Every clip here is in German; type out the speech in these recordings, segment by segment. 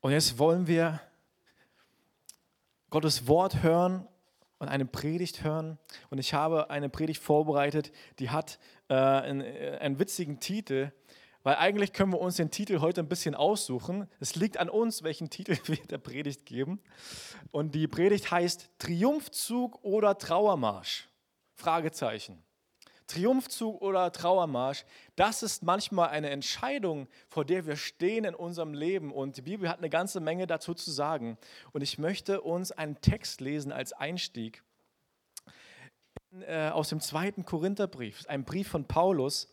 Und jetzt wollen wir Gottes Wort hören und eine Predigt hören. Und ich habe eine Predigt vorbereitet, die hat äh, einen, äh, einen witzigen Titel, weil eigentlich können wir uns den Titel heute ein bisschen aussuchen. Es liegt an uns, welchen Titel wir der Predigt geben. Und die Predigt heißt Triumphzug oder Trauermarsch? Fragezeichen. Triumphzug oder Trauermarsch, das ist manchmal eine Entscheidung, vor der wir stehen in unserem Leben. Und die Bibel hat eine ganze Menge dazu zu sagen. Und ich möchte uns einen Text lesen als Einstieg äh, aus dem zweiten Korintherbrief, ein Brief von Paulus.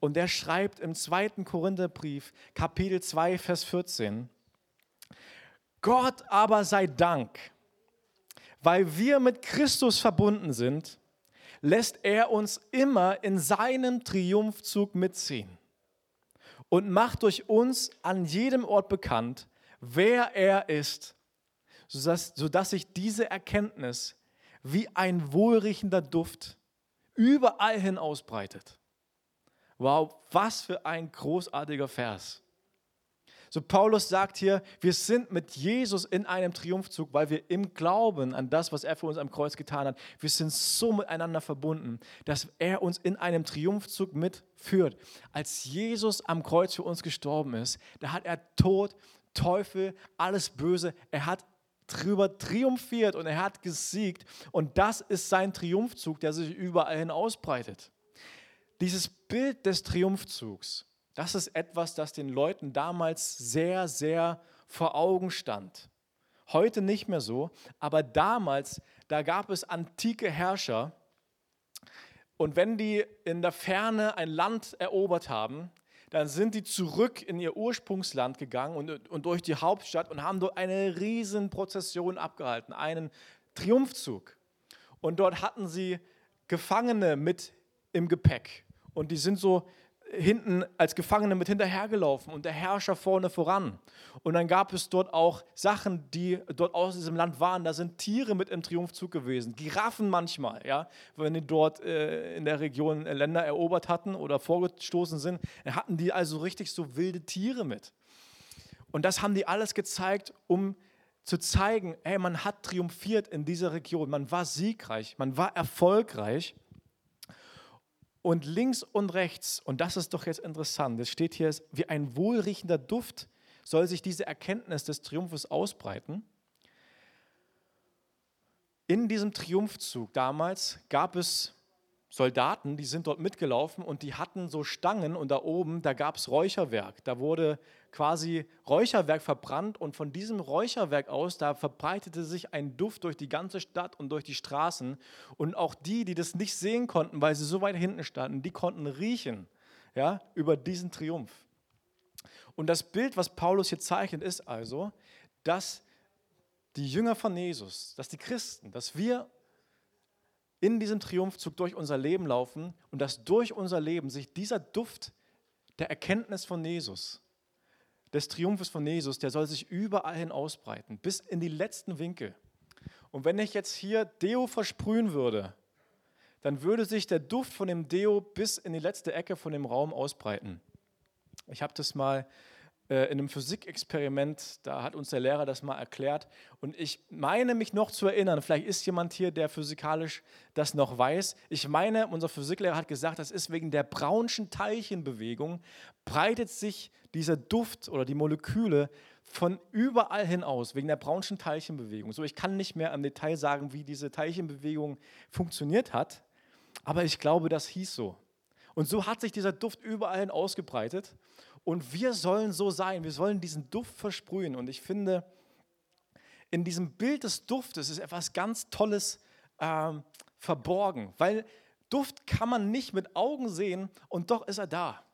Und der schreibt im zweiten Korintherbrief, Kapitel 2, Vers 14, Gott aber sei Dank, weil wir mit Christus verbunden sind lässt er uns immer in seinem Triumphzug mitziehen und macht durch uns an jedem Ort bekannt, wer er ist, sodass, sodass sich diese Erkenntnis wie ein wohlriechender Duft überall hin ausbreitet. Wow, was für ein großartiger Vers. So Paulus sagt hier, wir sind mit Jesus in einem Triumphzug, weil wir im Glauben an das, was er für uns am Kreuz getan hat, wir sind so miteinander verbunden, dass er uns in einem Triumphzug mitführt. Als Jesus am Kreuz für uns gestorben ist, da hat er Tod, Teufel, alles Böse, er hat drüber triumphiert und er hat gesiegt und das ist sein Triumphzug, der sich überall hin ausbreitet. Dieses Bild des Triumphzugs, das ist etwas, das den Leuten damals sehr, sehr vor Augen stand. Heute nicht mehr so, aber damals, da gab es antike Herrscher. Und wenn die in der Ferne ein Land erobert haben, dann sind die zurück in ihr Ursprungsland gegangen und, und durch die Hauptstadt und haben dort eine riesen Prozession abgehalten, einen Triumphzug. Und dort hatten sie Gefangene mit im Gepäck. Und die sind so hinten als Gefangene mit hinterhergelaufen und der Herrscher vorne voran. Und dann gab es dort auch Sachen, die dort aus diesem Land waren. Da sind Tiere mit im Triumphzug gewesen, Giraffen manchmal, ja, wenn die dort äh, in der Region Länder erobert hatten oder vorgestoßen sind, dann hatten die also richtig so wilde Tiere mit. Und das haben die alles gezeigt, um zu zeigen, hey, man hat triumphiert in dieser Region, man war siegreich, man war erfolgreich. Und links und rechts, und das ist doch jetzt interessant, es steht hier, wie ein wohlriechender Duft soll sich diese Erkenntnis des Triumphes ausbreiten. In diesem Triumphzug damals gab es Soldaten, die sind dort mitgelaufen und die hatten so Stangen und da oben, da gab es Räucherwerk. Da wurde quasi Räucherwerk verbrannt und von diesem Räucherwerk aus, da verbreitete sich ein Duft durch die ganze Stadt und durch die Straßen. Und auch die, die das nicht sehen konnten, weil sie so weit hinten standen, die konnten riechen ja, über diesen Triumph. Und das Bild, was Paulus hier zeichnet, ist also, dass die Jünger von Jesus, dass die Christen, dass wir in diesem Triumphzug durch unser Leben laufen und dass durch unser Leben sich dieser Duft der Erkenntnis von Jesus, des Triumphes von Jesus, der soll sich überall hin ausbreiten, bis in die letzten Winkel. Und wenn ich jetzt hier Deo versprühen würde, dann würde sich der Duft von dem Deo bis in die letzte Ecke von dem Raum ausbreiten. Ich habe das mal äh, in einem Physikexperiment, da hat uns der Lehrer das mal erklärt. Und ich meine mich noch zu erinnern, vielleicht ist jemand hier, der physikalisch das noch weiß. Ich meine, unser Physiklehrer hat gesagt, das ist wegen der Brownschen Teilchenbewegung, breitet sich dieser Duft oder die Moleküle von überall hin aus, wegen der Brownschen Teilchenbewegung. So, ich kann nicht mehr im Detail sagen, wie diese Teilchenbewegung funktioniert hat, aber ich glaube, das hieß so. Und so hat sich dieser Duft überall hin ausgebreitet. Und wir sollen so sein, wir sollen diesen Duft versprühen. Und ich finde, in diesem Bild des Duftes ist etwas ganz Tolles ähm, verborgen, weil Duft kann man nicht mit Augen sehen und doch ist er da.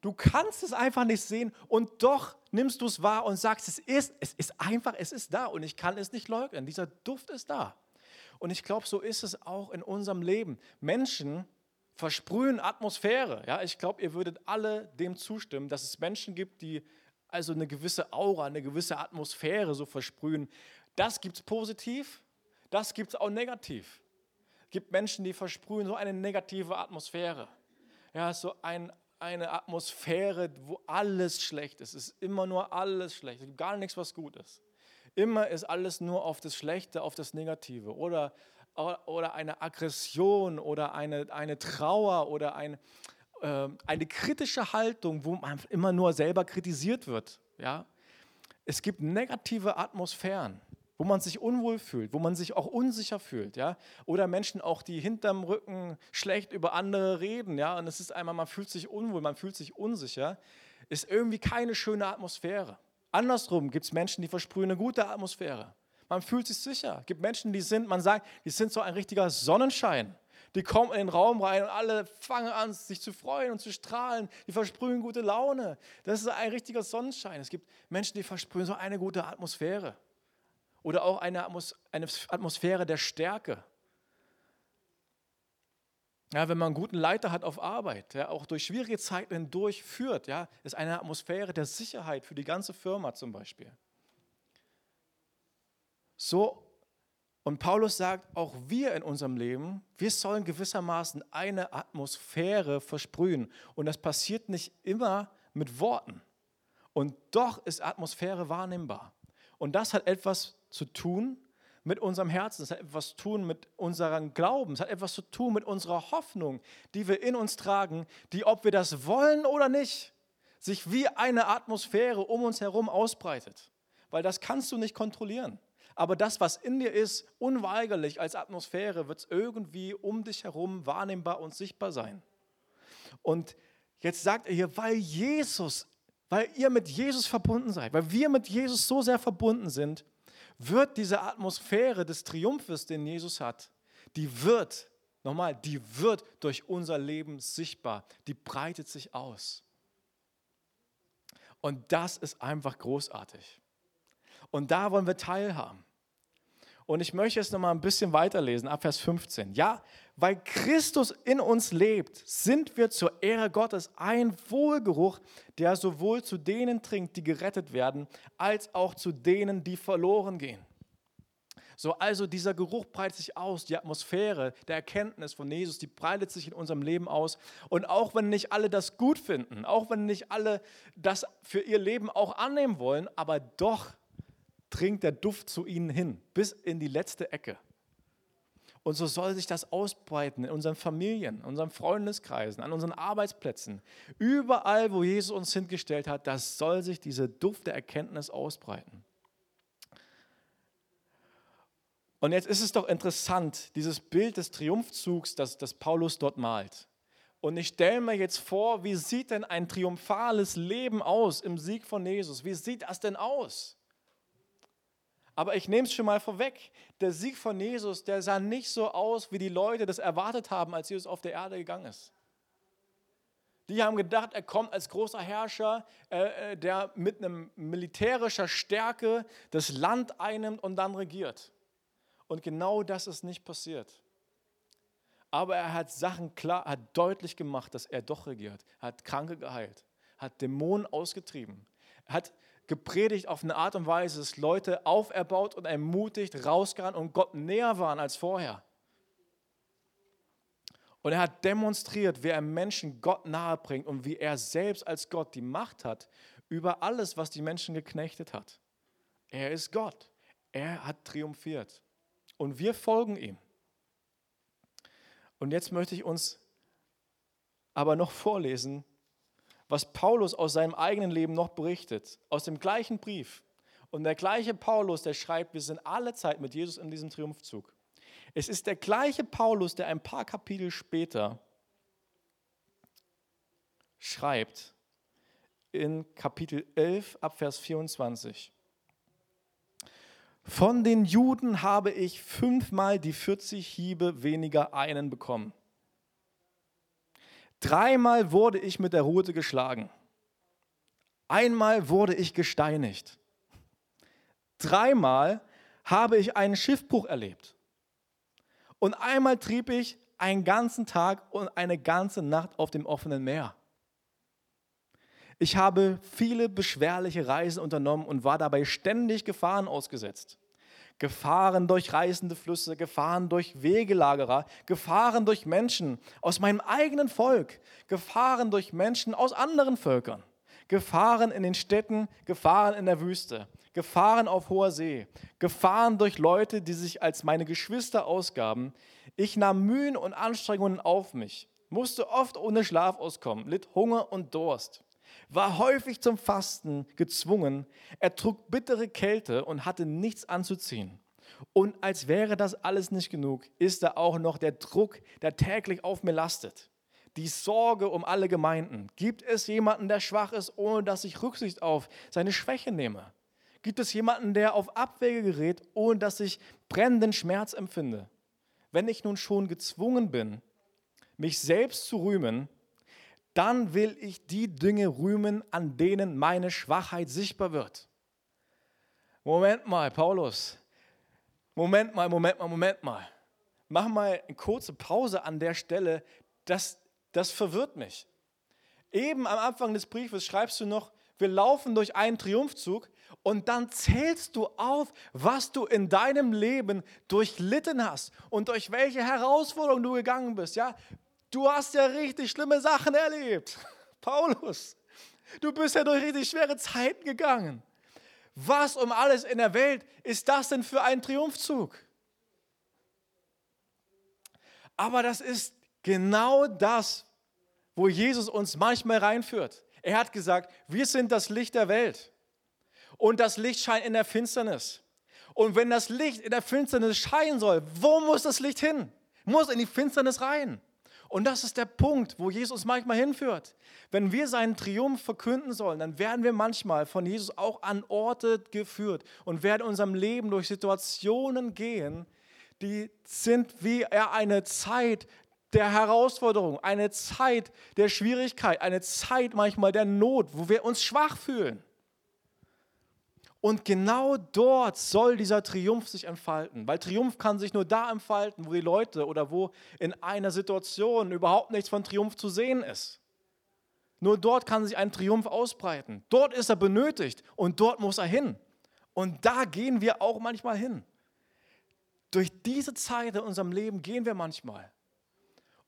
Du kannst es einfach nicht sehen und doch nimmst du es wahr und sagst, es ist, es ist einfach, es ist da und ich kann es nicht leugnen. Dieser Duft ist da. Und ich glaube, so ist es auch in unserem Leben. Menschen, versprühen Atmosphäre. Ja, ich glaube, ihr würdet alle dem zustimmen, dass es Menschen gibt, die also eine gewisse Aura, eine gewisse Atmosphäre so versprühen. Das gibt es positiv, das gibt es auch negativ. Es gibt Menschen, die versprühen so eine negative Atmosphäre. Ja, so ein eine Atmosphäre, wo alles schlecht ist. Es ist immer nur alles schlecht. Es gibt gar nichts, was gut ist. Immer ist alles nur auf das Schlechte, auf das Negative. Oder, oder eine Aggression oder eine, eine Trauer oder ein, äh, eine kritische Haltung, wo man immer nur selber kritisiert wird. Ja? Es gibt negative Atmosphären wo man sich unwohl fühlt, wo man sich auch unsicher fühlt, ja, oder Menschen auch, die hinterm Rücken schlecht über andere reden, ja, und es ist einmal, man fühlt sich unwohl, man fühlt sich unsicher, ist irgendwie keine schöne Atmosphäre. Andersrum gibt es Menschen, die versprühen eine gute Atmosphäre. Man fühlt sich sicher. Es gibt Menschen, die sind, man sagt, die sind so ein richtiger Sonnenschein. Die kommen in den Raum rein und alle fangen an, sich zu freuen und zu strahlen. Die versprühen gute Laune. Das ist ein richtiger Sonnenschein. Es gibt Menschen, die versprühen so eine gute Atmosphäre. Oder auch eine Atmosphäre der Stärke. Ja, wenn man einen guten Leiter hat auf Arbeit, der auch durch schwierige Zeiten hindurch führt, ja, ist eine Atmosphäre der Sicherheit für die ganze Firma zum Beispiel. So, und Paulus sagt, auch wir in unserem Leben, wir sollen gewissermaßen eine Atmosphäre versprühen. Und das passiert nicht immer mit Worten. Und doch ist Atmosphäre wahrnehmbar. Und das hat etwas zu tun mit unserem Herzen, es hat etwas zu tun mit unserem Glauben, es hat etwas zu tun mit unserer Hoffnung, die wir in uns tragen, die, ob wir das wollen oder nicht, sich wie eine Atmosphäre um uns herum ausbreitet. Weil das kannst du nicht kontrollieren. Aber das, was in dir ist, unweigerlich als Atmosphäre, wird es irgendwie um dich herum wahrnehmbar und sichtbar sein. Und jetzt sagt er hier, weil Jesus, weil ihr mit Jesus verbunden seid, weil wir mit Jesus so sehr verbunden sind, wird diese Atmosphäre des Triumphes, den Jesus hat, die wird, nochmal, die wird durch unser Leben sichtbar, die breitet sich aus. Und das ist einfach großartig. Und da wollen wir teilhaben. Und ich möchte jetzt nochmal ein bisschen weiterlesen, ab Vers 15. Ja, weil Christus in uns lebt, sind wir zur Ehre Gottes ein Wohlgeruch, der sowohl zu denen trinkt, die gerettet werden, als auch zu denen, die verloren gehen. So, also dieser Geruch breitet sich aus, die Atmosphäre der Erkenntnis von Jesus, die breitet sich in unserem Leben aus. Und auch wenn nicht alle das gut finden, auch wenn nicht alle das für ihr Leben auch annehmen wollen, aber doch dringt der Duft zu ihnen hin, bis in die letzte Ecke. Und so soll sich das ausbreiten in unseren Familien, in unseren Freundeskreisen, an unseren Arbeitsplätzen. Überall, wo Jesus uns hingestellt hat, das soll sich diese Duft der Erkenntnis ausbreiten. Und jetzt ist es doch interessant, dieses Bild des Triumphzugs, das, das Paulus dort malt. Und ich stelle mir jetzt vor, wie sieht denn ein triumphales Leben aus im Sieg von Jesus? Wie sieht das denn aus? Aber ich nehme es schon mal vorweg, der Sieg von Jesus, der sah nicht so aus, wie die Leute das erwartet haben, als Jesus auf der Erde gegangen ist. Die haben gedacht, er kommt als großer Herrscher, äh, äh, der mit einem militärischer Stärke das Land einnimmt und dann regiert. Und genau das ist nicht passiert. Aber er hat Sachen klar, hat deutlich gemacht, dass er doch regiert. Er hat Kranke geheilt, hat Dämonen ausgetrieben, hat gepredigt auf eine Art und Weise, dass Leute auferbaut und ermutigt rausgerannt und Gott näher waren als vorher. Und er hat demonstriert, wie er Menschen Gott nahe bringt und wie er selbst als Gott die Macht hat über alles, was die Menschen geknechtet hat. Er ist Gott. Er hat triumphiert. Und wir folgen ihm. Und jetzt möchte ich uns aber noch vorlesen, was Paulus aus seinem eigenen Leben noch berichtet, aus dem gleichen Brief. Und der gleiche Paulus, der schreibt, wir sind alle Zeit mit Jesus in diesem Triumphzug. Es ist der gleiche Paulus, der ein paar Kapitel später schreibt, in Kapitel 11 ab Vers 24. Von den Juden habe ich fünfmal die 40 Hiebe weniger einen bekommen. Dreimal wurde ich mit der Rute geschlagen. Einmal wurde ich gesteinigt. Dreimal habe ich einen Schiffbruch erlebt. Und einmal trieb ich einen ganzen Tag und eine ganze Nacht auf dem offenen Meer. Ich habe viele beschwerliche Reisen unternommen und war dabei ständig Gefahren ausgesetzt. Gefahren durch reißende Flüsse, Gefahren durch Wegelagerer, Gefahren durch Menschen aus meinem eigenen Volk, Gefahren durch Menschen aus anderen Völkern, Gefahren in den Städten, Gefahren in der Wüste, Gefahren auf hoher See, Gefahren durch Leute, die sich als meine Geschwister ausgaben. Ich nahm Mühen und Anstrengungen auf mich, musste oft ohne Schlaf auskommen, litt Hunger und Durst war häufig zum Fasten gezwungen, er trug bittere Kälte und hatte nichts anzuziehen. Und als wäre das alles nicht genug, ist da auch noch der Druck, der täglich auf mir lastet. Die Sorge um alle Gemeinden. Gibt es jemanden, der schwach ist, ohne dass ich Rücksicht auf seine Schwäche nehme? Gibt es jemanden, der auf Abwege gerät, ohne dass ich brennenden Schmerz empfinde? Wenn ich nun schon gezwungen bin, mich selbst zu rühmen, dann will ich die Dinge rühmen, an denen meine Schwachheit sichtbar wird. Moment mal, Paulus. Moment mal, Moment mal, Moment mal. Mach mal eine kurze Pause an der Stelle. Das, das verwirrt mich. Eben am Anfang des Briefes schreibst du noch, wir laufen durch einen Triumphzug und dann zählst du auf, was du in deinem Leben durchlitten hast und durch welche Herausforderungen du gegangen bist. Ja, Du hast ja richtig schlimme Sachen erlebt. Paulus, du bist ja durch richtig schwere Zeiten gegangen. Was um alles in der Welt ist das denn für ein Triumphzug? Aber das ist genau das, wo Jesus uns manchmal reinführt. Er hat gesagt, wir sind das Licht der Welt. Und das Licht scheint in der Finsternis. Und wenn das Licht in der Finsternis scheinen soll, wo muss das Licht hin? Muss in die Finsternis rein. Und das ist der Punkt, wo Jesus manchmal hinführt. Wenn wir seinen Triumph verkünden sollen, dann werden wir manchmal von Jesus auch an Orte geführt und werden in unserem Leben durch Situationen gehen, die sind wie eine Zeit der Herausforderung, eine Zeit der Schwierigkeit, eine Zeit manchmal der Not, wo wir uns schwach fühlen. Und genau dort soll dieser Triumph sich entfalten, weil Triumph kann sich nur da entfalten, wo die Leute oder wo in einer Situation überhaupt nichts von Triumph zu sehen ist. Nur dort kann sich ein Triumph ausbreiten. Dort ist er benötigt und dort muss er hin. Und da gehen wir auch manchmal hin. Durch diese Zeit in unserem Leben gehen wir manchmal.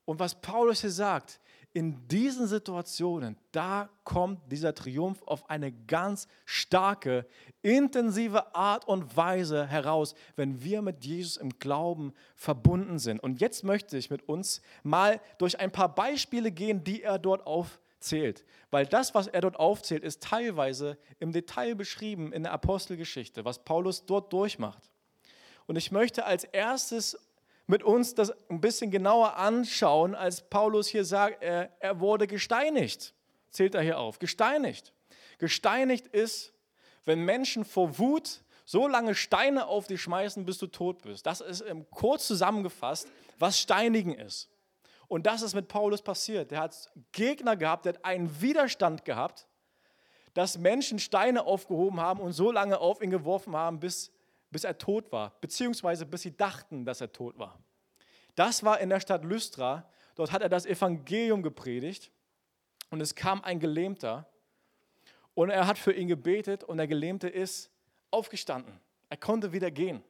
Und was Paulus hier sagt, in diesen Situationen, da kommt dieser Triumph auf eine ganz starke, intensive Art und Weise heraus, wenn wir mit Jesus im Glauben verbunden sind. Und jetzt möchte ich mit uns mal durch ein paar Beispiele gehen, die er dort aufzählt. Weil das, was er dort aufzählt, ist teilweise im Detail beschrieben in der Apostelgeschichte, was Paulus dort durchmacht. Und ich möchte als erstes mit uns das ein bisschen genauer anschauen, als Paulus hier sagt, er, er wurde gesteinigt. Zählt er hier auf. Gesteinigt. Gesteinigt ist, wenn Menschen vor Wut so lange Steine auf dich schmeißen, bis du tot bist. Das ist kurz zusammengefasst, was Steinigen ist. Und das ist mit Paulus passiert. Der hat Gegner gehabt, der hat einen Widerstand gehabt, dass Menschen Steine aufgehoben haben und so lange auf ihn geworfen haben, bis bis er tot war, beziehungsweise bis sie dachten, dass er tot war. Das war in der Stadt Lystra. Dort hat er das Evangelium gepredigt und es kam ein Gelähmter und er hat für ihn gebetet und der Gelähmte ist aufgestanden. Er konnte wieder gehen.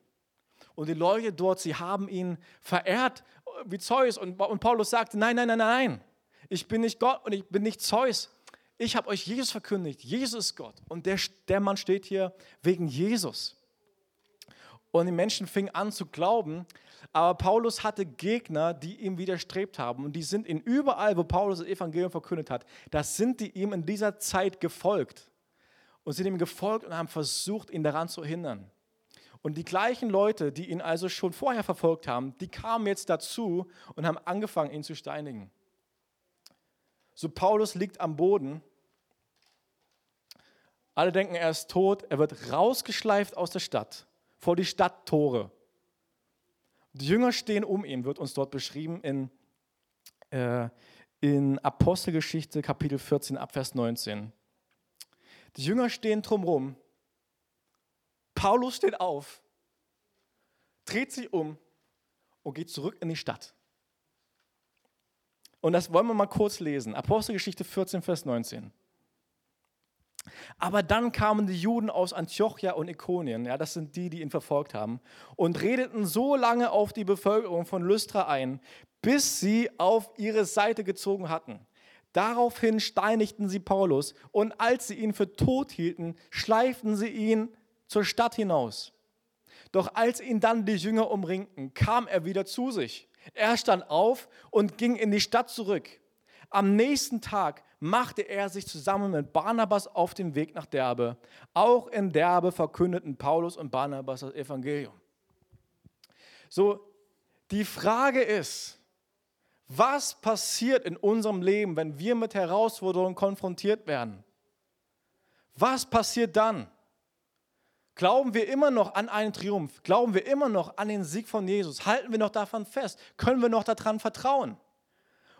Und die Leute dort, sie haben ihn verehrt wie Zeus. Und, Paulus sagte, nein, nein, nein, nein, ich bin nicht Gott und ich bin nicht Zeus. Ich habe euch Jesus verkündigt. Jesus ist Gott. Und der, der Mann steht hier wegen Jesus. Und die Menschen fingen an zu glauben, aber Paulus hatte Gegner, die ihm widerstrebt haben. Und die sind ihn überall, wo Paulus das Evangelium verkündet hat, das sind die ihm in dieser Zeit gefolgt. Und sind ihm gefolgt und haben versucht, ihn daran zu hindern. Und die gleichen Leute, die ihn also schon vorher verfolgt haben, die kamen jetzt dazu und haben angefangen, ihn zu steinigen. So Paulus liegt am Boden. Alle denken, er ist tot. Er wird rausgeschleift aus der Stadt vor die Stadttore. Die Jünger stehen um ihn, wird uns dort beschrieben in, äh, in Apostelgeschichte Kapitel 14 Abvers 19. Die Jünger stehen drumherum. Paulus steht auf, dreht sich um und geht zurück in die Stadt. Und das wollen wir mal kurz lesen. Apostelgeschichte 14, Vers 19. Aber dann kamen die Juden aus Antiochia und Ikonien, ja, das sind die, die ihn verfolgt haben, und redeten so lange auf die Bevölkerung von Lystra ein, bis sie auf ihre Seite gezogen hatten. Daraufhin steinigten sie Paulus und als sie ihn für tot hielten, schleiften sie ihn zur Stadt hinaus. Doch als ihn dann die Jünger umringten, kam er wieder zu sich. Er stand auf und ging in die Stadt zurück. Am nächsten Tag machte er sich zusammen mit Barnabas auf den Weg nach Derbe. Auch in Derbe verkündeten Paulus und Barnabas das Evangelium. So, die Frage ist, was passiert in unserem Leben, wenn wir mit Herausforderungen konfrontiert werden? Was passiert dann? Glauben wir immer noch an einen Triumph? Glauben wir immer noch an den Sieg von Jesus? Halten wir noch davon fest? Können wir noch daran vertrauen?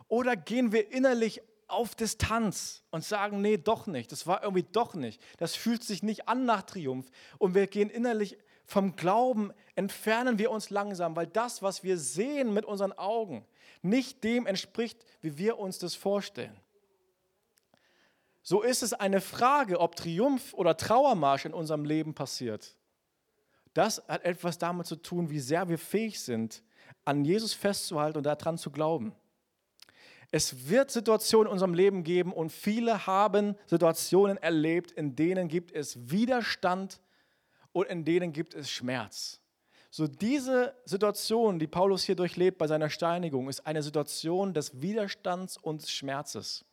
Oder gehen wir innerlich auf Distanz und sagen, nee, doch nicht, das war irgendwie doch nicht, das fühlt sich nicht an nach Triumph und wir gehen innerlich vom Glauben, entfernen wir uns langsam, weil das, was wir sehen mit unseren Augen, nicht dem entspricht, wie wir uns das vorstellen. So ist es eine Frage, ob Triumph oder Trauermarsch in unserem Leben passiert. Das hat etwas damit zu tun, wie sehr wir fähig sind, an Jesus festzuhalten und daran zu glauben. Es wird Situationen in unserem Leben geben und viele haben Situationen erlebt, in denen gibt es Widerstand und in denen gibt es Schmerz. So diese Situation, die Paulus hier durchlebt bei seiner Steinigung, ist eine Situation des Widerstands und Schmerzes.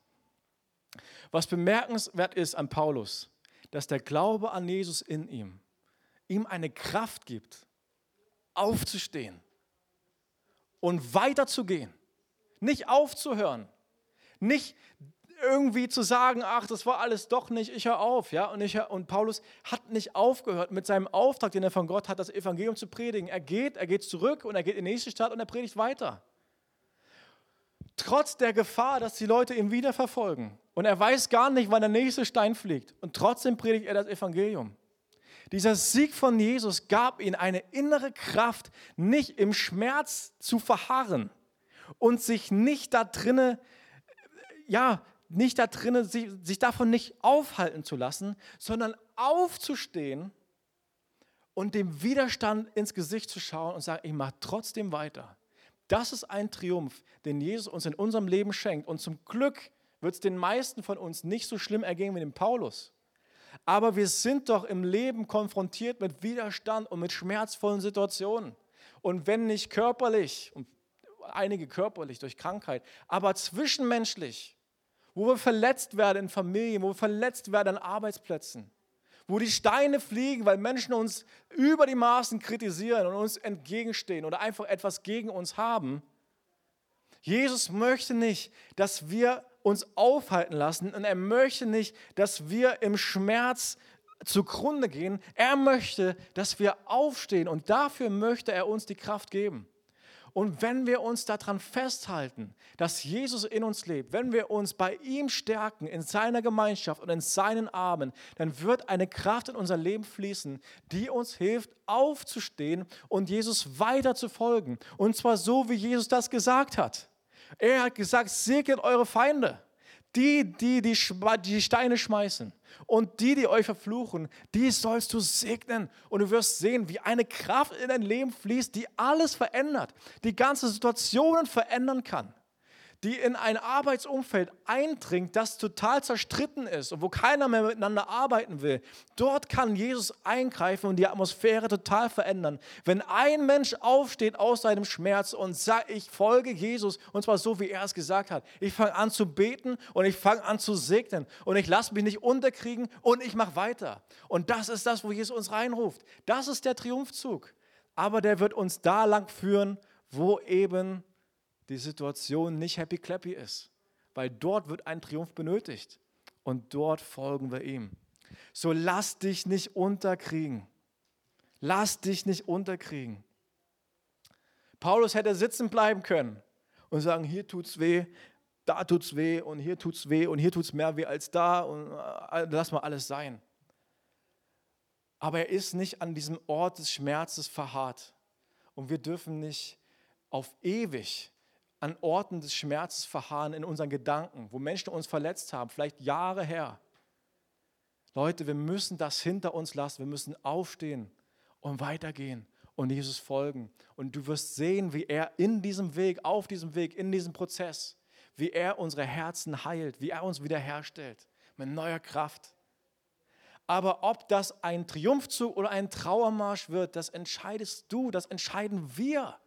Was bemerkenswert ist an Paulus, dass der Glaube an Jesus in ihm ihm eine Kraft gibt, aufzustehen und weiterzugehen nicht aufzuhören. Nicht irgendwie zu sagen, ach, das war alles doch nicht, ich höre auf. Ja? Und, ich hör, und Paulus hat nicht aufgehört mit seinem Auftrag, den er von Gott hat, das Evangelium zu predigen. Er geht, er geht zurück und er geht in die nächste Stadt und er predigt weiter. Trotz der Gefahr, dass die Leute ihn wieder verfolgen. Und er weiß gar nicht, wann der nächste Stein fliegt. Und trotzdem predigt er das Evangelium. Dieser Sieg von Jesus gab ihm eine innere Kraft, nicht im Schmerz zu verharren und sich nicht da drinne, ja, nicht da drinne, sich, sich davon nicht aufhalten zu lassen, sondern aufzustehen und dem Widerstand ins Gesicht zu schauen und sagen, ich mache trotzdem weiter. Das ist ein Triumph, den Jesus uns in unserem Leben schenkt. Und zum Glück wird es den meisten von uns nicht so schlimm ergehen wie dem Paulus. Aber wir sind doch im Leben konfrontiert mit Widerstand und mit schmerzvollen Situationen. Und wenn nicht körperlich, und einige körperlich durch Krankheit, aber zwischenmenschlich, wo wir verletzt werden in Familien, wo wir verletzt werden an Arbeitsplätzen, wo die Steine fliegen, weil Menschen uns über die Maßen kritisieren und uns entgegenstehen oder einfach etwas gegen uns haben. Jesus möchte nicht, dass wir uns aufhalten lassen und er möchte nicht, dass wir im Schmerz zugrunde gehen. Er möchte, dass wir aufstehen und dafür möchte er uns die Kraft geben. Und wenn wir uns daran festhalten, dass Jesus in uns lebt, wenn wir uns bei ihm stärken, in seiner Gemeinschaft und in seinen Armen, dann wird eine Kraft in unser Leben fließen, die uns hilft, aufzustehen und Jesus weiter zu folgen. Und zwar so, wie Jesus das gesagt hat. Er hat gesagt, segnet eure Feinde. Die, die, die die Steine schmeißen und die, die euch verfluchen, die sollst du segnen. Und du wirst sehen, wie eine Kraft in dein Leben fließt, die alles verändert, die ganze Situationen verändern kann die in ein Arbeitsumfeld eindringt, das total zerstritten ist und wo keiner mehr miteinander arbeiten will, dort kann Jesus eingreifen und die Atmosphäre total verändern. Wenn ein Mensch aufsteht aus seinem Schmerz und sagt, ich folge Jesus, und zwar so, wie er es gesagt hat, ich fange an zu beten und ich fange an zu segnen und ich lasse mich nicht unterkriegen und ich mache weiter. Und das ist das, wo Jesus uns reinruft. Das ist der Triumphzug. Aber der wird uns da lang führen, wo eben die Situation nicht happy clappy ist, weil dort wird ein Triumph benötigt und dort folgen wir ihm. So lass dich nicht unterkriegen. Lass dich nicht unterkriegen. Paulus hätte sitzen bleiben können und sagen, hier tut's weh, da tut's weh und hier tut's weh und hier tut's mehr weh als da und äh, lass mal alles sein. Aber er ist nicht an diesem Ort des Schmerzes verharrt. Und wir dürfen nicht auf ewig an Orten des Schmerzes verharren in unseren Gedanken, wo Menschen uns verletzt haben, vielleicht Jahre her. Leute, wir müssen das hinter uns lassen. Wir müssen aufstehen und weitergehen und Jesus folgen. Und du wirst sehen, wie er in diesem Weg, auf diesem Weg, in diesem Prozess, wie er unsere Herzen heilt, wie er uns wiederherstellt mit neuer Kraft. Aber ob das ein Triumphzug oder ein Trauermarsch wird, das entscheidest du, das entscheiden wir.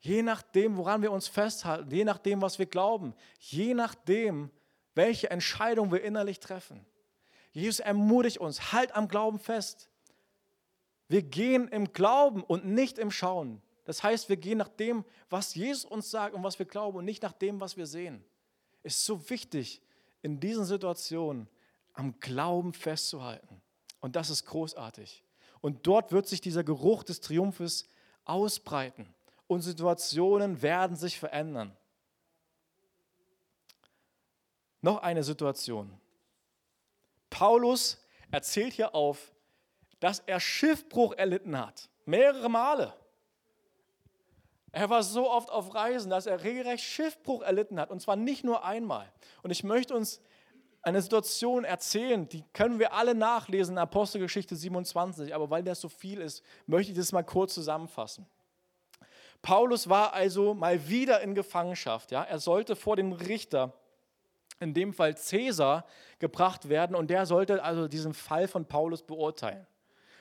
Je nachdem, woran wir uns festhalten, je nachdem, was wir glauben, je nachdem, welche Entscheidung wir innerlich treffen. Jesus ermutigt uns, halt am Glauben fest. Wir gehen im Glauben und nicht im Schauen. Das heißt, wir gehen nach dem, was Jesus uns sagt und was wir glauben und nicht nach dem, was wir sehen. Es ist so wichtig, in diesen Situationen am Glauben festzuhalten. Und das ist großartig. Und dort wird sich dieser Geruch des Triumphes ausbreiten und Situationen werden sich verändern. Noch eine Situation. Paulus erzählt hier auf, dass er Schiffbruch erlitten hat. Mehrere Male. Er war so oft auf Reisen, dass er regelrecht Schiffbruch erlitten hat. Und zwar nicht nur einmal. Und ich möchte uns eine Situation erzählen, die können wir alle nachlesen in Apostelgeschichte 27, aber weil das so viel ist, möchte ich das mal kurz zusammenfassen. Paulus war also mal wieder in Gefangenschaft. Ja? Er sollte vor dem Richter, in dem Fall Cäsar, gebracht werden und der sollte also diesen Fall von Paulus beurteilen.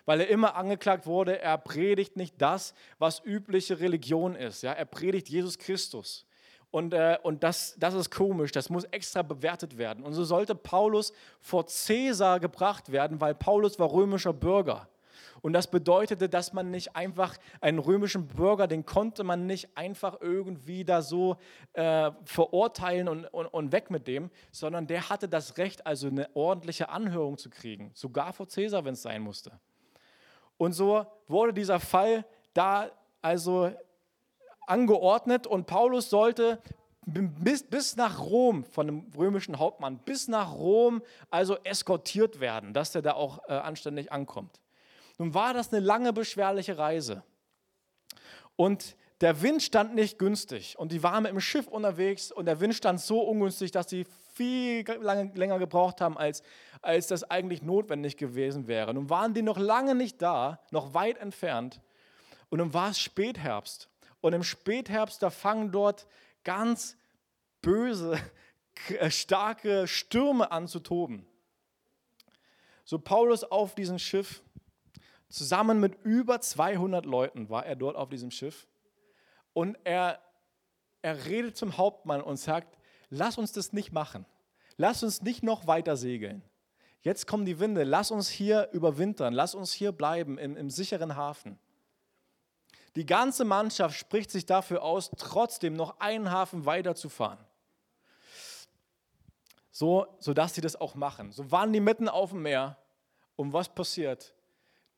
Weil er immer angeklagt wurde, er predigt nicht das, was übliche Religion ist. Ja? Er predigt Jesus Christus. Und, äh, und das, das ist komisch, das muss extra bewertet werden. Und so sollte Paulus vor Caesar gebracht werden, weil Paulus war römischer Bürger. Und das bedeutete, dass man nicht einfach einen römischen Bürger, den konnte man nicht einfach irgendwie da so äh, verurteilen und, und, und weg mit dem, sondern der hatte das Recht, also eine ordentliche Anhörung zu kriegen, sogar vor Caesar, wenn es sein musste. Und so wurde dieser Fall da also angeordnet und Paulus sollte bis, bis nach Rom von einem römischen Hauptmann, bis nach Rom also eskortiert werden, dass er da auch äh, anständig ankommt. Nun war das eine lange, beschwerliche Reise. Und der Wind stand nicht günstig und die waren mit dem Schiff unterwegs und der Wind stand so ungünstig, dass sie viel lange, länger gebraucht haben, als, als das eigentlich notwendig gewesen wäre. Nun waren die noch lange nicht da, noch weit entfernt und nun war es Spätherbst und im Spätherbst, da fangen dort ganz böse, starke Stürme an zu toben. So Paulus auf diesem Schiff, zusammen mit über 200 Leuten war er dort auf diesem Schiff. Und er, er redet zum Hauptmann und sagt, lass uns das nicht machen. Lass uns nicht noch weiter segeln. Jetzt kommen die Winde, lass uns hier überwintern, lass uns hier bleiben im, im sicheren Hafen. Die ganze Mannschaft spricht sich dafür aus, trotzdem noch einen Hafen weiterzufahren. So, sodass sie das auch machen. So waren die mitten auf dem Meer. Und was passiert?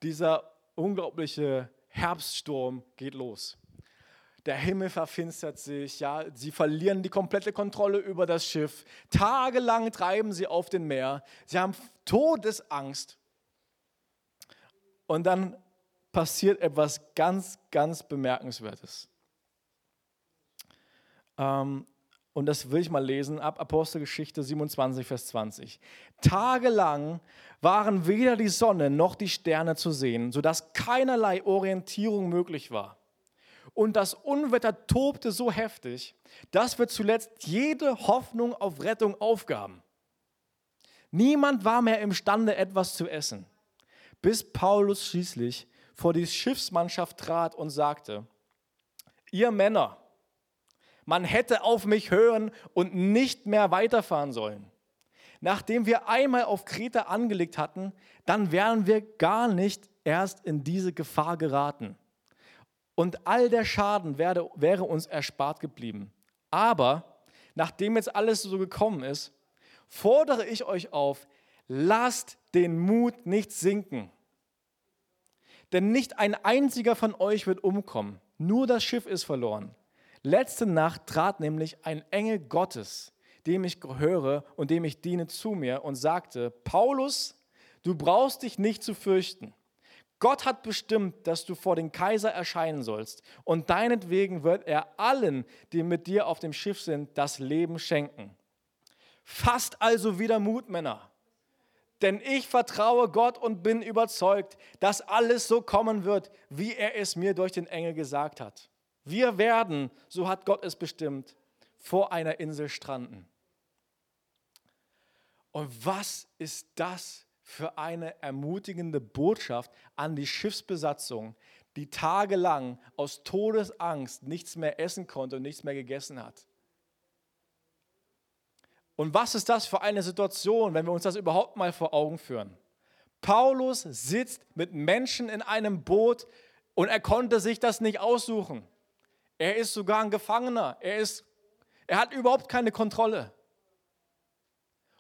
Dieser unglaubliche Herbststurm geht los. Der Himmel verfinstert sich, ja, sie verlieren die komplette Kontrolle über das Schiff. Tagelang treiben sie auf dem Meer. Sie haben Todesangst. Und dann passiert etwas ganz, ganz Bemerkenswertes. Ähm, und das will ich mal lesen, ab Apostelgeschichte 27, Vers 20. Tagelang waren weder die Sonne noch die Sterne zu sehen, sodass keinerlei Orientierung möglich war. Und das Unwetter tobte so heftig, dass wir zuletzt jede Hoffnung auf Rettung aufgaben. Niemand war mehr imstande, etwas zu essen, bis Paulus schließlich vor die Schiffsmannschaft trat und sagte, ihr Männer, man hätte auf mich hören und nicht mehr weiterfahren sollen. Nachdem wir einmal auf Kreta angelegt hatten, dann wären wir gar nicht erst in diese Gefahr geraten. Und all der Schaden wäre, wäre uns erspart geblieben. Aber nachdem jetzt alles so gekommen ist, fordere ich euch auf, lasst den Mut nicht sinken. Denn nicht ein einziger von euch wird umkommen, nur das Schiff ist verloren. Letzte Nacht trat nämlich ein Engel Gottes, dem ich gehöre und dem ich diene, zu mir und sagte, Paulus, du brauchst dich nicht zu fürchten. Gott hat bestimmt, dass du vor den Kaiser erscheinen sollst und deinetwegen wird er allen, die mit dir auf dem Schiff sind, das Leben schenken. Fasst also wieder Mut, Männer, denn ich vertraue Gott und bin überzeugt, dass alles so kommen wird, wie er es mir durch den Engel gesagt hat. Wir werden, so hat Gott es bestimmt, vor einer Insel stranden. Und was ist das für eine ermutigende Botschaft an die Schiffsbesatzung, die tagelang aus Todesangst nichts mehr essen konnte und nichts mehr gegessen hat? Und was ist das für eine Situation, wenn wir uns das überhaupt mal vor Augen führen? Paulus sitzt mit Menschen in einem Boot und er konnte sich das nicht aussuchen. Er ist sogar ein Gefangener. Er, ist, er hat überhaupt keine Kontrolle.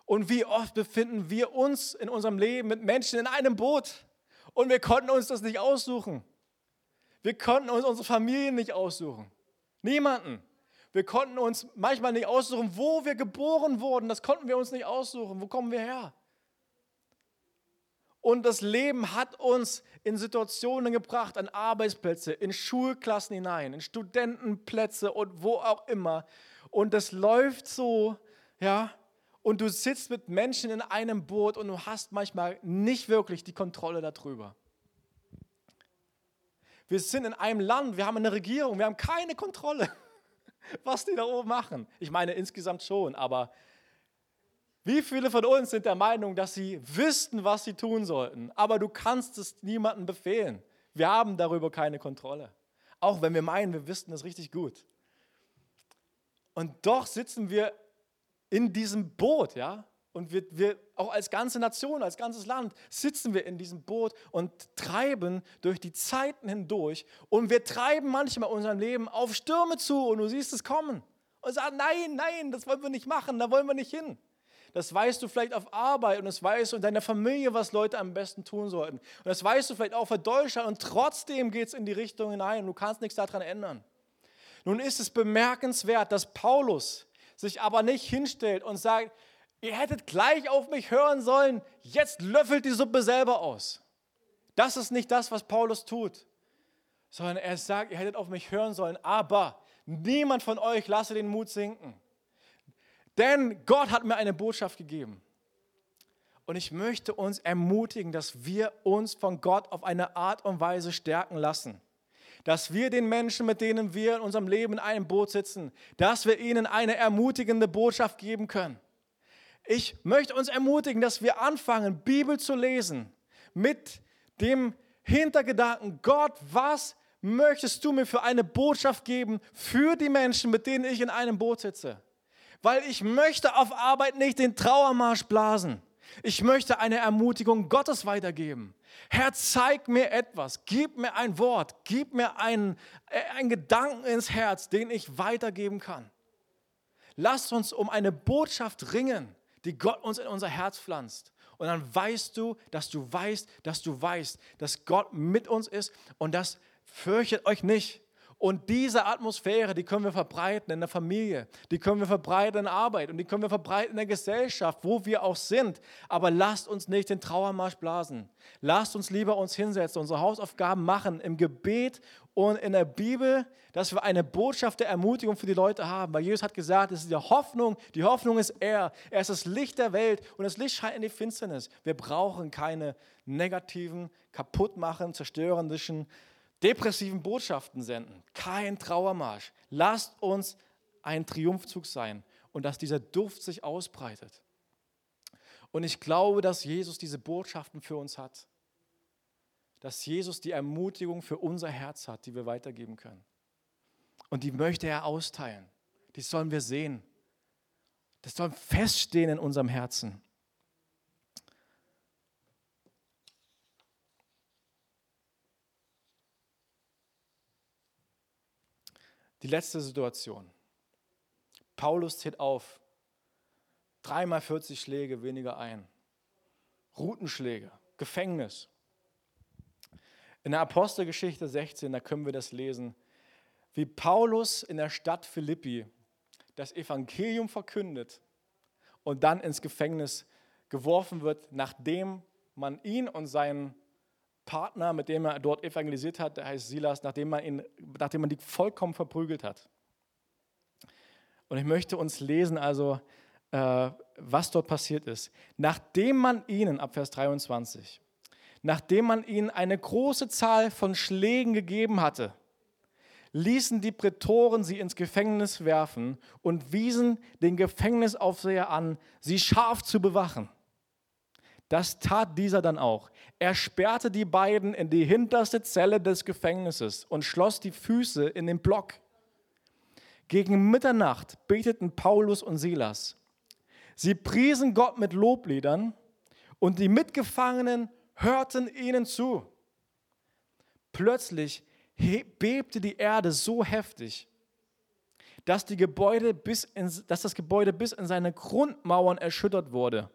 Und wie oft befinden wir uns in unserem Leben mit Menschen in einem Boot und wir konnten uns das nicht aussuchen. Wir konnten uns unsere Familien nicht aussuchen. Niemanden. Wir konnten uns manchmal nicht aussuchen, wo wir geboren wurden. Das konnten wir uns nicht aussuchen. Wo kommen wir her? Und das Leben hat uns in Situationen gebracht, an Arbeitsplätze, in Schulklassen hinein, in Studentenplätze und wo auch immer. Und das läuft so, ja, und du sitzt mit Menschen in einem Boot und du hast manchmal nicht wirklich die Kontrolle darüber. Wir sind in einem Land, wir haben eine Regierung, wir haben keine Kontrolle was die da oben machen. Ich meine insgesamt schon, aber wie viele von uns sind der Meinung, dass sie wüssten, was sie tun sollten, aber du kannst es niemandem befehlen. Wir haben darüber keine Kontrolle. Auch wenn wir meinen, wir wüssten es richtig gut. Und doch sitzen wir in diesem Boot, ja, und wir, wir, auch als ganze Nation, als ganzes Land, sitzen wir in diesem Boot und treiben durch die Zeiten hindurch. Und wir treiben manchmal unser Leben auf Stürme zu und du siehst es kommen. Und sagen, nein, nein, das wollen wir nicht machen, da wollen wir nicht hin. Das weißt du vielleicht auf Arbeit und das weißt du in deiner Familie, was Leute am besten tun sollten. Und das weißt du vielleicht auch für Deutschland und trotzdem geht es in die Richtung hinein und du kannst nichts daran ändern. Nun ist es bemerkenswert, dass Paulus sich aber nicht hinstellt und sagt, Ihr hättet gleich auf mich hören sollen, jetzt löffelt die Suppe selber aus. Das ist nicht das, was Paulus tut, sondern er sagt, ihr hättet auf mich hören sollen, aber niemand von euch lasse den Mut sinken. Denn Gott hat mir eine Botschaft gegeben. Und ich möchte uns ermutigen, dass wir uns von Gott auf eine Art und Weise stärken lassen. Dass wir den Menschen, mit denen wir in unserem Leben in einem Boot sitzen, dass wir ihnen eine ermutigende Botschaft geben können ich möchte uns ermutigen, dass wir anfangen, Bibel zu lesen mit dem Hintergedanken, Gott, was möchtest du mir für eine Botschaft geben für die Menschen, mit denen ich in einem Boot sitze? Weil ich möchte auf Arbeit nicht den Trauermarsch blasen. Ich möchte eine Ermutigung Gottes weitergeben. Herr, zeig mir etwas, gib mir ein Wort, gib mir einen, äh, einen Gedanken ins Herz, den ich weitergeben kann. Lasst uns um eine Botschaft ringen, die Gott uns in unser Herz pflanzt. Und dann weißt du, dass du weißt, dass du weißt, dass Gott mit uns ist und das fürchtet euch nicht. Und diese Atmosphäre, die können wir verbreiten in der Familie, die können wir verbreiten in der Arbeit und die können wir verbreiten in der Gesellschaft, wo wir auch sind. Aber lasst uns nicht den Trauermarsch blasen. Lasst uns lieber uns hinsetzen, unsere Hausaufgaben machen im Gebet und in der Bibel, dass wir eine Botschaft der Ermutigung für die Leute haben. Weil Jesus hat gesagt, es ist die Hoffnung, die Hoffnung ist er. Er ist das Licht der Welt und das Licht scheint in die Finsternis. Wir brauchen keine negativen, kaputtmachenden, zerstörerischen depressiven Botschaften senden, kein Trauermarsch. Lasst uns ein Triumphzug sein und dass dieser Duft sich ausbreitet. Und ich glaube, dass Jesus diese Botschaften für uns hat. Dass Jesus die Ermutigung für unser Herz hat, die wir weitergeben können. Und die möchte er austeilen. Die sollen wir sehen. Das soll feststehen in unserem Herzen. Die letzte Situation. Paulus zählt auf. Dreimal 40 Schläge weniger ein. Routenschläge, Gefängnis. In der Apostelgeschichte 16, da können wir das lesen, wie Paulus in der Stadt Philippi das Evangelium verkündet und dann ins Gefängnis geworfen wird, nachdem man ihn und seinen Partner, mit dem er dort evangelisiert hat, der heißt Silas, nachdem man, ihn, nachdem man die vollkommen verprügelt hat. Und ich möchte uns lesen, also äh, was dort passiert ist. Nachdem man ihnen, ab Vers 23, nachdem man ihnen eine große Zahl von Schlägen gegeben hatte, ließen die Prätoren sie ins Gefängnis werfen und wiesen den Gefängnisaufseher an, sie scharf zu bewachen. Das tat dieser dann auch. Er sperrte die beiden in die hinterste Zelle des Gefängnisses und schloss die Füße in den Block. Gegen Mitternacht beteten Paulus und Silas. Sie priesen Gott mit Lobliedern und die Mitgefangenen hörten ihnen zu. Plötzlich bebte die Erde so heftig, dass, die Gebäude bis in, dass das Gebäude bis in seine Grundmauern erschüttert wurde.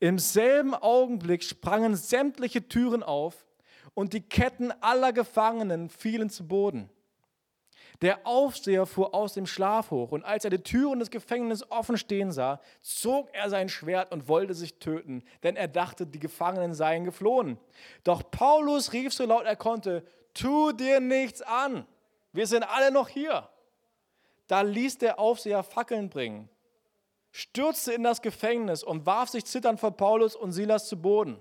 Im selben Augenblick sprangen sämtliche Türen auf und die Ketten aller Gefangenen fielen zu Boden. Der Aufseher fuhr aus dem Schlaf hoch und als er die Türen des Gefängnisses offen stehen sah, zog er sein Schwert und wollte sich töten, denn er dachte, die Gefangenen seien geflohen. Doch Paulus rief so laut er konnte, tu dir nichts an, wir sind alle noch hier. Da ließ der Aufseher Fackeln bringen, stürzte in das Gefängnis und warf sich zitternd vor Paulus und Silas zu Boden.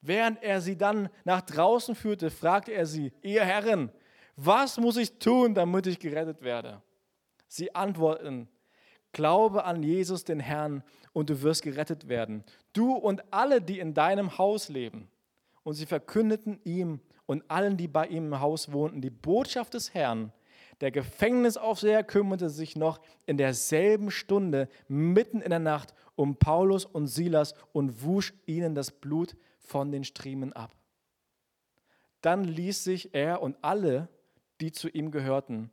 Während er sie dann nach draußen führte, fragte er sie, ihr Herren, was muss ich tun, damit ich gerettet werde? Sie antworten, glaube an Jesus, den Herrn, und du wirst gerettet werden. Du und alle, die in deinem Haus leben. Und sie verkündeten ihm und allen, die bei ihm im Haus wohnten, die Botschaft des Herrn. Der Gefängnisaufseher kümmerte sich noch in derselben Stunde, mitten in der Nacht, um Paulus und Silas und wusch ihnen das Blut von den Striemen ab. Dann ließ sich er und alle, die zu ihm gehörten,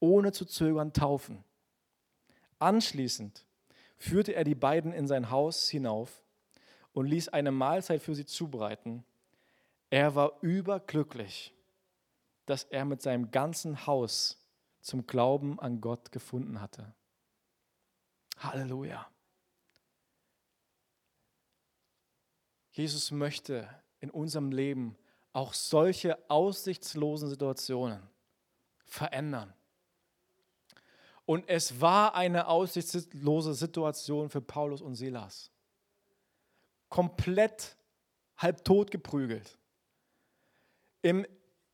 ohne zu zögern taufen. Anschließend führte er die beiden in sein Haus hinauf und ließ eine Mahlzeit für sie zubereiten. Er war überglücklich, dass er mit seinem ganzen Haus zum Glauben an Gott gefunden hatte. Halleluja. Jesus möchte in unserem Leben auch solche aussichtslosen Situationen verändern. Und es war eine aussichtslose Situation für Paulus und Silas. Komplett halbtot geprügelt. Im,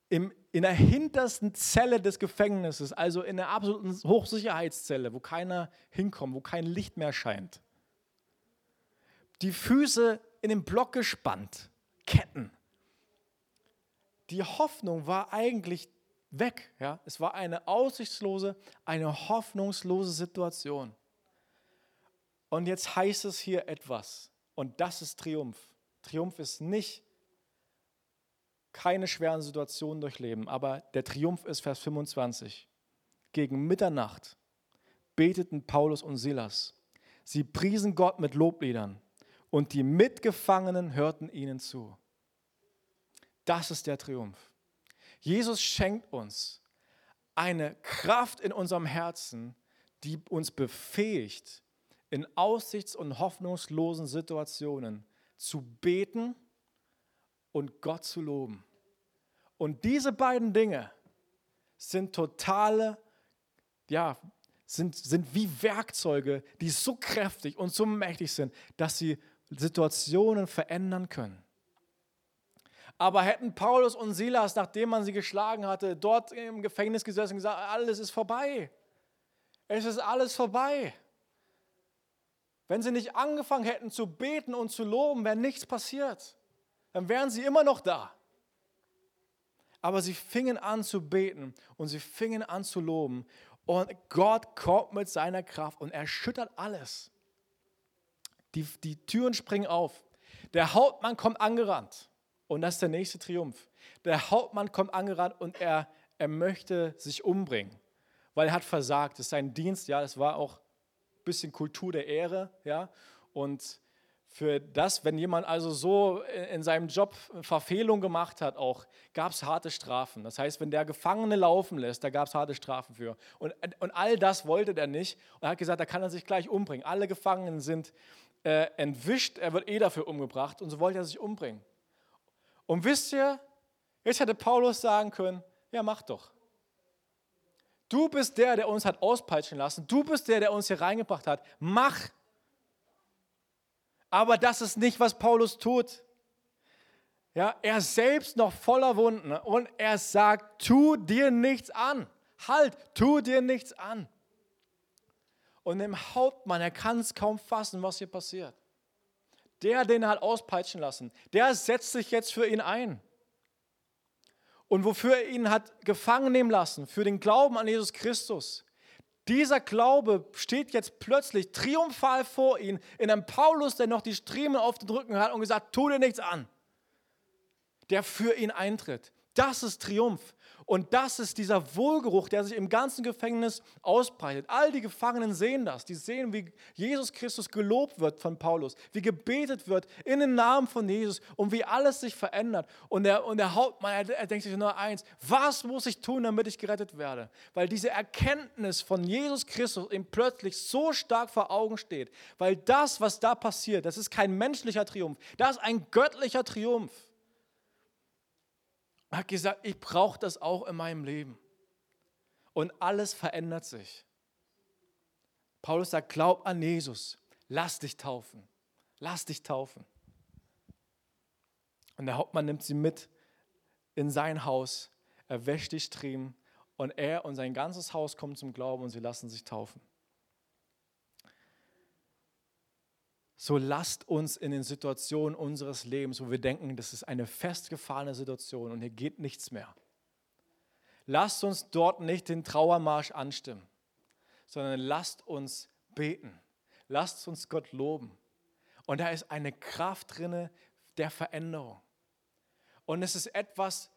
im, in der hintersten Zelle des Gefängnisses, also in der absoluten Hochsicherheitszelle, wo keiner hinkommt, wo kein Licht mehr scheint. Die Füße in den Block gespannt, Ketten. Die Hoffnung war eigentlich weg. Ja? Es war eine aussichtslose, eine hoffnungslose Situation. Und jetzt heißt es hier etwas. Und das ist Triumph. Triumph ist nicht keine schweren Situationen durchleben, aber der Triumph ist Vers 25. Gegen Mitternacht beteten Paulus und Silas. Sie priesen Gott mit Lobliedern und die Mitgefangenen hörten ihnen zu. Das ist der Triumph. Jesus schenkt uns eine Kraft in unserem Herzen, die uns befähigt, in aussichts- und hoffnungslosen Situationen zu beten und Gott zu loben. Und diese beiden Dinge sind totale, ja, sind, sind wie Werkzeuge, die so kräftig und so mächtig sind, dass sie Situationen verändern können. Aber hätten Paulus und Silas, nachdem man sie geschlagen hatte, dort im Gefängnis gesessen und gesagt, alles ist vorbei. Es ist alles vorbei. Wenn sie nicht angefangen hätten zu beten und zu loben, wäre nichts passiert. Dann wären sie immer noch da. Aber sie fingen an zu beten und sie fingen an zu loben. Und Gott kommt mit seiner Kraft und erschüttert alles. Die, die Türen springen auf. Der Hauptmann kommt angerannt. Und das ist der nächste Triumph. Der Hauptmann kommt angerannt und er, er möchte sich umbringen, weil er hat versagt. Das ist sein Dienst, ja, das war auch ein bisschen Kultur der Ehre, ja. Und für das, wenn jemand also so in seinem Job Verfehlung gemacht hat, auch gab es harte Strafen. Das heißt, wenn der Gefangene laufen lässt, da gab es harte Strafen für. Und, und all das wollte der nicht und er hat gesagt, da kann er sich gleich umbringen. Alle Gefangenen sind äh, entwischt, er wird eh dafür umgebracht und so wollte er sich umbringen. Und wisst ihr, jetzt hätte Paulus sagen können, ja, mach doch. Du bist der, der uns hat auspeitschen lassen. Du bist der, der uns hier reingebracht hat. Mach. Aber das ist nicht, was Paulus tut. Ja, er selbst noch voller Wunden und er sagt, tu dir nichts an. Halt, tu dir nichts an. Und dem Hauptmann, er kann es kaum fassen, was hier passiert. Der, den er hat auspeitschen lassen, der setzt sich jetzt für ihn ein. Und wofür er ihn hat gefangen nehmen lassen, für den Glauben an Jesus Christus. Dieser Glaube steht jetzt plötzlich triumphal vor ihm, in einem Paulus, der noch die Striemen auf den Rücken hat und gesagt, tu dir nichts an. Der für ihn eintritt. Das ist Triumph. Und das ist dieser Wohlgeruch, der sich im ganzen Gefängnis ausbreitet. All die Gefangenen sehen das. Die sehen, wie Jesus Christus gelobt wird von Paulus, wie gebetet wird in den Namen von Jesus und wie alles sich verändert. Und der, und der Hauptmann, er, er denkt sich nur eins, was muss ich tun, damit ich gerettet werde? Weil diese Erkenntnis von Jesus Christus ihm plötzlich so stark vor Augen steht. Weil das, was da passiert, das ist kein menschlicher Triumph, das ist ein göttlicher Triumph hat gesagt, ich brauche das auch in meinem Leben. Und alles verändert sich. Paulus sagt, glaub an Jesus, lass dich taufen, lass dich taufen. Und der Hauptmann nimmt sie mit in sein Haus, er wäscht die Striemen und er und sein ganzes Haus kommen zum Glauben und sie lassen sich taufen. So lasst uns in den Situationen unseres Lebens, wo wir denken, das ist eine festgefahrene Situation und hier geht nichts mehr. Lasst uns dort nicht den Trauermarsch anstimmen, sondern lasst uns beten. Lasst uns Gott loben. Und da ist eine Kraft drinne der Veränderung. Und es ist etwas,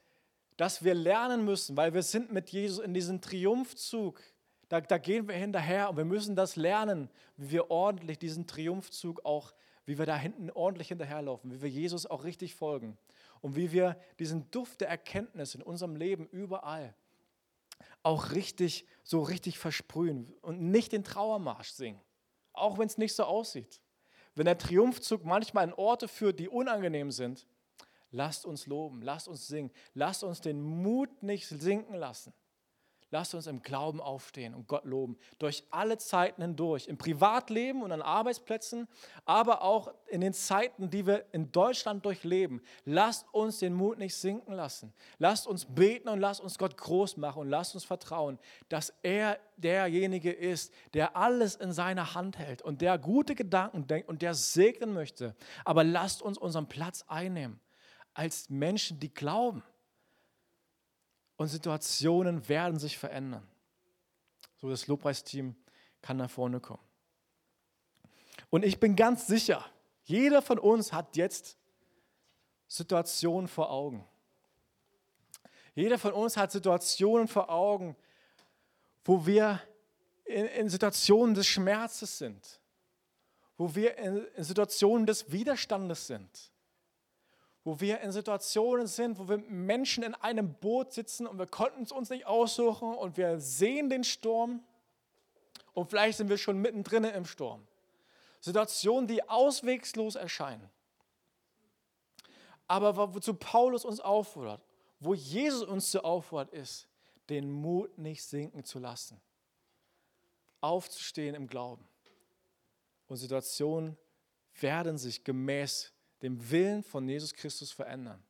das wir lernen müssen, weil wir sind mit Jesus in diesem Triumphzug da, da gehen wir hinterher und wir müssen das lernen, wie wir ordentlich diesen Triumphzug auch, wie wir da hinten ordentlich hinterherlaufen, wie wir Jesus auch richtig folgen und wie wir diesen Duft der Erkenntnis in unserem Leben überall auch richtig, so richtig versprühen und nicht den Trauermarsch singen, auch wenn es nicht so aussieht. Wenn der Triumphzug manchmal in Orte führt, die unangenehm sind, lasst uns loben, lasst uns singen, lasst uns den Mut nicht sinken lassen. Lasst uns im Glauben aufstehen und Gott loben. Durch alle Zeiten hindurch. Im Privatleben und an Arbeitsplätzen, aber auch in den Zeiten, die wir in Deutschland durchleben. Lasst uns den Mut nicht sinken lassen. Lasst uns beten und lasst uns Gott groß machen und lasst uns vertrauen, dass er derjenige ist, der alles in seiner Hand hält und der gute Gedanken denkt und der segnen möchte. Aber lasst uns unseren Platz einnehmen als Menschen, die glauben und Situationen werden sich verändern. So, das Lobpreisteam kann nach vorne kommen. Und ich bin ganz sicher, jeder von uns hat jetzt Situationen vor Augen. Jeder von uns hat Situationen vor Augen, wo wir in, in Situationen des Schmerzes sind, wo wir in, in Situationen des Widerstandes sind wo wir in Situationen sind, wo wir Menschen in einem Boot sitzen und wir konnten es uns nicht aussuchen und wir sehen den Sturm und vielleicht sind wir schon mittendrin im Sturm. Situationen, die auswegslos erscheinen. Aber wozu Paulus uns auffordert, wo Jesus uns zu auffordert, ist, den Mut nicht sinken zu lassen. Aufzustehen im Glauben. Und Situationen werden sich gemäß dem Willen von Jesus Christus verändern.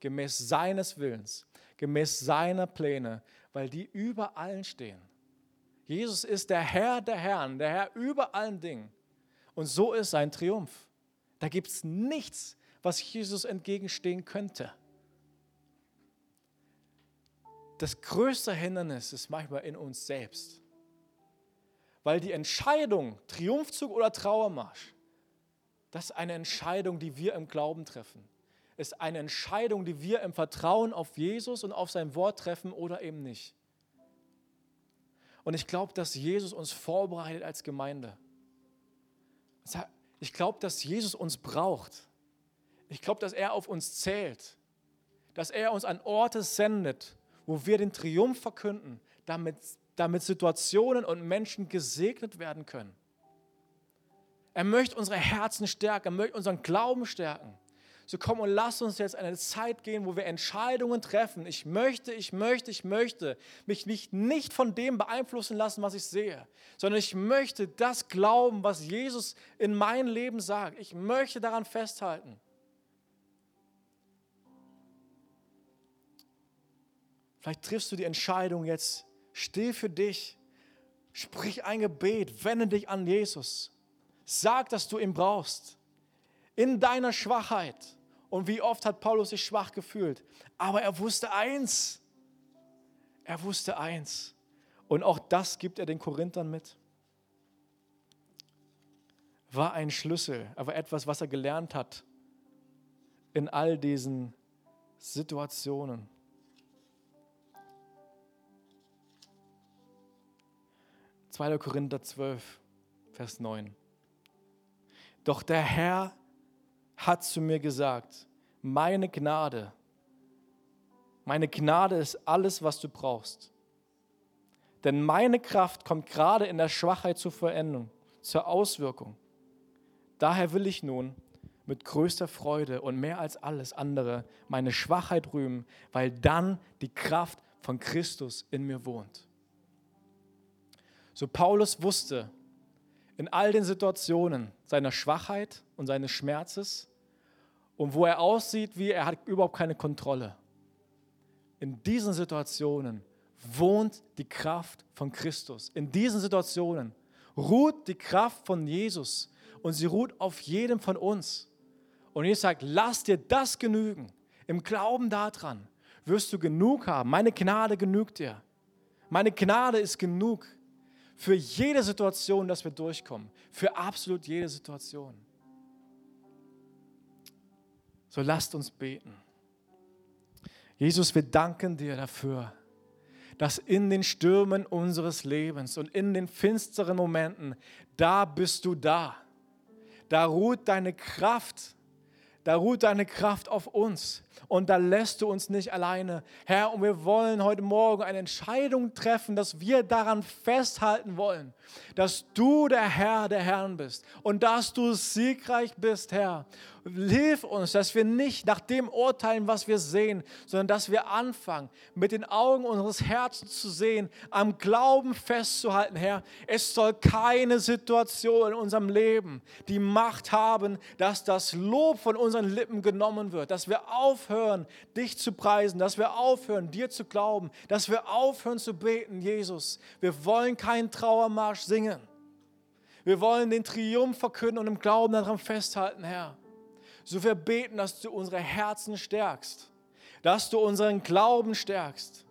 Gemäß seines Willens, gemäß seiner Pläne, weil die über allen stehen. Jesus ist der Herr der Herren, der Herr über allen Dingen. Und so ist sein Triumph. Da gibt es nichts, was Jesus entgegenstehen könnte. Das größte Hindernis ist manchmal in uns selbst. Weil die Entscheidung, Triumphzug oder Trauermarsch, das ist eine Entscheidung, die wir im Glauben treffen. Ist eine Entscheidung, die wir im Vertrauen auf Jesus und auf sein Wort treffen oder eben nicht. Und ich glaube, dass Jesus uns vorbereitet als Gemeinde. Ich glaube, dass Jesus uns braucht. Ich glaube, dass er auf uns zählt. Dass er uns an Orte sendet, wo wir den Triumph verkünden, damit, damit Situationen und Menschen gesegnet werden können. Er möchte unsere Herzen stärken, er möchte unseren Glauben stärken, So komm und lass uns jetzt eine Zeit gehen, wo wir Entscheidungen treffen. Ich möchte, ich möchte, ich möchte mich nicht, von dem beeinflussen lassen, was ich sehe, sondern ich möchte das glauben, was Jesus in mein Leben sagt. Ich möchte daran festhalten. Vielleicht triffst du die Entscheidung jetzt still für dich, sprich ein Gebet, wende dich an Jesus, sag, dass du ihn brauchst in deiner Schwachheit. Und wie oft hat Paulus sich schwach gefühlt? Aber er wusste eins. Er wusste eins. Und auch das gibt er den Korinthern mit. War ein Schlüssel, aber etwas, was er gelernt hat in all diesen Situationen. Zweiter Korinther 12, Vers 9. Doch der Herr hat zu mir gesagt, meine Gnade, meine Gnade ist alles, was du brauchst. Denn meine Kraft kommt gerade in der Schwachheit zur Veränderung, zur Auswirkung. Daher will ich nun mit größter Freude und mehr als alles andere meine Schwachheit rühmen, weil dann die Kraft von Christus in mir wohnt. So Paulus wusste, in all den Situationen seiner Schwachheit und seines Schmerzes und wo er aussieht, wie er hat überhaupt keine Kontrolle. In diesen Situationen wohnt die Kraft von Christus. In diesen Situationen ruht die Kraft von Jesus und sie ruht auf jedem von uns. Und Jesus sagt, lass dir das genügen. Im Glauben daran wirst du genug haben. Meine Gnade genügt dir. Meine Gnade ist genug für jede Situation, dass wir durchkommen. Für absolut jede Situation. So lasst uns beten. Jesus, wir danken dir dafür, dass in den Stürmen unseres Lebens und in den finsteren Momenten, da bist du da. Da ruht deine Kraft. Da ruht deine Kraft auf uns und da lässt du uns nicht alleine. Herr, und wir wollen heute Morgen eine Entscheidung treffen, dass wir daran festhalten wollen, dass du der Herr der Herren bist und dass du siegreich bist, Herr. Hilf uns, dass wir nicht nach dem urteilen, was wir sehen, sondern dass wir anfangen, mit den Augen unseres Herzens zu sehen, am Glauben festzuhalten, Herr. Es soll keine Situation in unserem Leben die Macht haben, dass das Lob von unseren Lippen genommen wird, dass wir aufhören, dich zu preisen, dass wir aufhören, dir zu glauben, dass wir aufhören zu beten, Jesus. Wir wollen keinen Trauermarsch singen. Wir wollen den Triumph verkünden und im Glauben daran festhalten, Herr. So wir beten, dass du unsere Herzen stärkst, dass du unseren Glauben stärkst,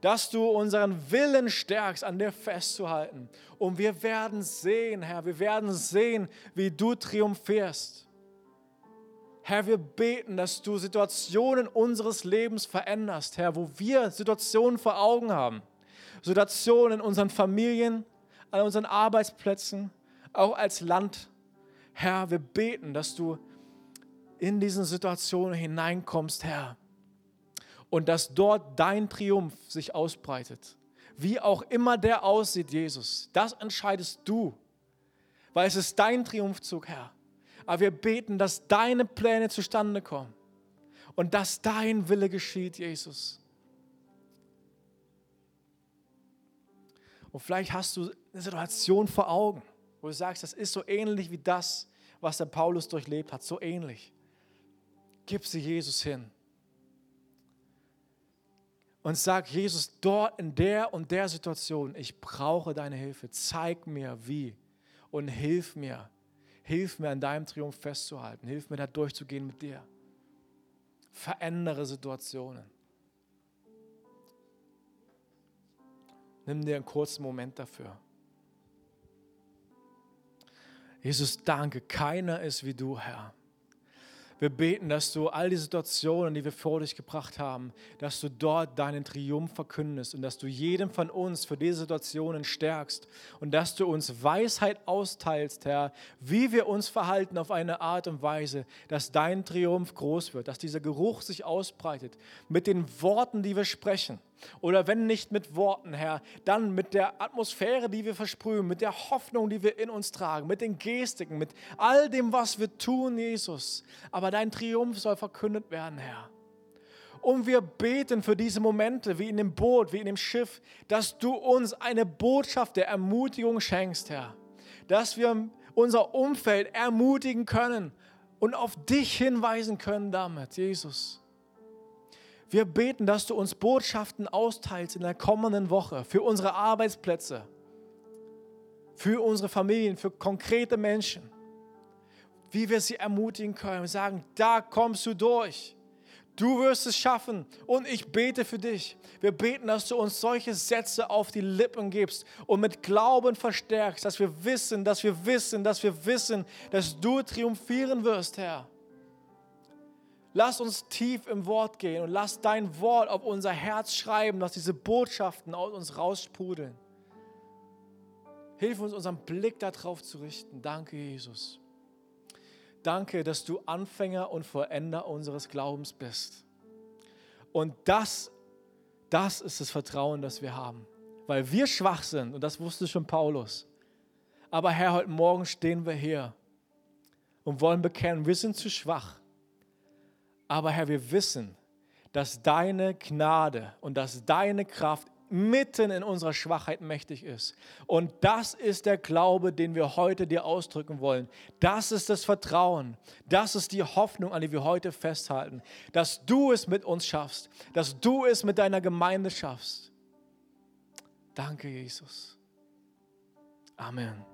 dass du unseren Willen stärkst, an dir festzuhalten. Und wir werden sehen, Herr, wir werden sehen, wie du triumphierst. Herr, wir beten, dass du Situationen unseres Lebens veränderst, Herr, wo wir Situationen vor Augen haben. Situationen in unseren Familien, an unseren Arbeitsplätzen, auch als Land. Herr, wir beten, dass du in diesen Situationen hineinkommst, Herr, und dass dort dein Triumph sich ausbreitet. Wie auch immer der aussieht, Jesus, das entscheidest du, weil es ist dein Triumphzug, Herr. Aber wir beten, dass deine Pläne zustande kommen und dass dein Wille geschieht, Jesus. Und vielleicht hast du eine Situation vor Augen, wo du sagst, das ist so ähnlich wie das, was der Paulus durchlebt hat, so ähnlich. Gib sie Jesus hin. Und sag, Jesus, dort in der und der Situation, ich brauche deine Hilfe. Zeig mir wie und hilf mir, Hilf mir, an deinem Triumph festzuhalten. Hilf mir, da durchzugehen mit dir. Verändere Situationen. Nimm dir einen kurzen Moment dafür. Jesus, danke. Keiner ist wie du, Herr. Wir beten, dass du all die Situationen, die wir vor dich gebracht haben, dass du dort deinen Triumph verkündest und dass du jedem von uns für diese Situationen stärkst und dass du uns Weisheit austeilst, Herr, wie wir uns verhalten auf eine Art und Weise, dass dein Triumph groß wird, dass dieser Geruch sich ausbreitet mit den Worten, die wir sprechen Oder wenn nicht mit Worten, Herr, dann mit der Atmosphäre, die wir versprühen, mit der Hoffnung, die wir in uns tragen, mit den Gestiken, mit all dem, was wir tun, Jesus. Aber dein Triumph soll verkündet werden, Herr. Und wir beten für diese Momente, wie in dem Boot, wie in dem Schiff, dass du uns eine Botschaft der Ermutigung schenkst, Herr. Dass wir unser Umfeld ermutigen können und auf dich hinweisen können damit, Jesus. Wir beten, dass du uns Botschaften austeilst in der kommenden Woche für unsere Arbeitsplätze, für unsere Familien, für konkrete Menschen, wie wir sie ermutigen können. Wir sagen, da kommst du durch. Du wirst es schaffen und ich bete für dich. Wir beten, dass du uns solche Sätze auf die Lippen gibst und mit Glauben verstärkst, dass wir wissen, dass wir wissen, dass wir wissen, dass du triumphieren wirst, Herr. Lass uns tief im Wort gehen und lass dein Wort auf unser Herz schreiben, dass diese Botschaften aus uns raussprudeln. Hilf uns, unseren Blick darauf zu richten. Danke, Jesus. Danke, dass du Anfänger und Vollender unseres Glaubens bist. Und das, das ist das Vertrauen, das wir haben. Weil wir schwach sind, und das wusste schon Paulus. Aber Herr, heute Morgen stehen wir hier und wollen bekennen, wir sind zu schwach. Aber Herr, wir wissen, dass deine Gnade und dass deine Kraft mitten in unserer Schwachheit mächtig ist. Und das ist der Glaube, den wir heute dir ausdrücken wollen. Das ist das Vertrauen. Das ist die Hoffnung, an die wir heute festhalten. Dass du es mit uns schaffst. Dass du es mit deiner Gemeinde schaffst. Danke, Jesus. Amen.